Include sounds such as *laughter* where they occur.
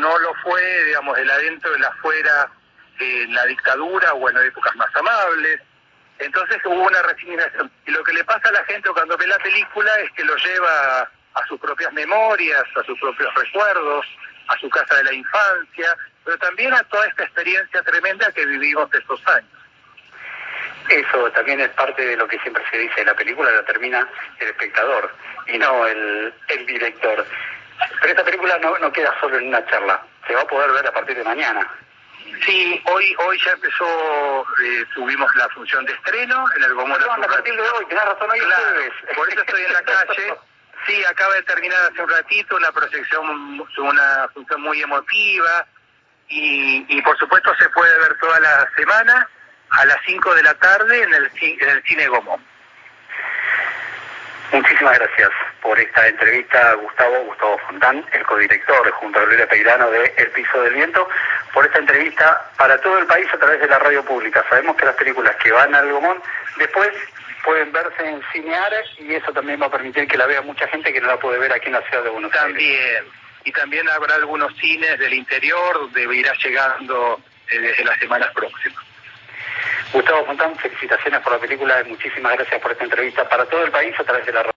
no lo fue, digamos, el adentro, el afuera, la dictadura o en épocas más amables. Entonces hubo una resignación. Y lo que le pasa a la gente cuando ve la película es que lo lleva a sus propias memorias, a sus propios recuerdos, a su casa de la infancia, pero también a toda esta experiencia tremenda que vivimos estos años. Eso también es parte de lo que siempre se dice, la película la termina el espectador y no el director. Pero esta película no, no queda solo en una charla, se va a poder ver a partir de mañana. Sí, hoy hoy ya empezó, eh, tuvimos la función de estreno en el Gomón. No, a partir de hoy, tenés razón, hoy Claro, por eso estoy en la calle. *laughs* Sí, acaba de terminar hace un ratito una proyección, una función muy emotiva y, y por supuesto se puede ver toda la semana a las 5 de la tarde en el, en el Cine Gomón. Muchísimas gracias por esta entrevista, Gustavo, Gustavo Fontán, el codirector junto a Gloria Peirano de El Piso del Viento, por esta entrevista para todo el país a través de la radio pública. Sabemos que las películas que van al Gomón después pueden verse en Cineares y eso también va a permitir que la vea mucha gente que no la puede ver aquí en la ciudad de Buenos Aires. También. Y también habrá algunos cines del interior donde irá llegando eh, desde las semanas próximas. Gustavo Fontán, felicitaciones por la película y muchísimas gracias por esta entrevista para todo el país a través de la radio.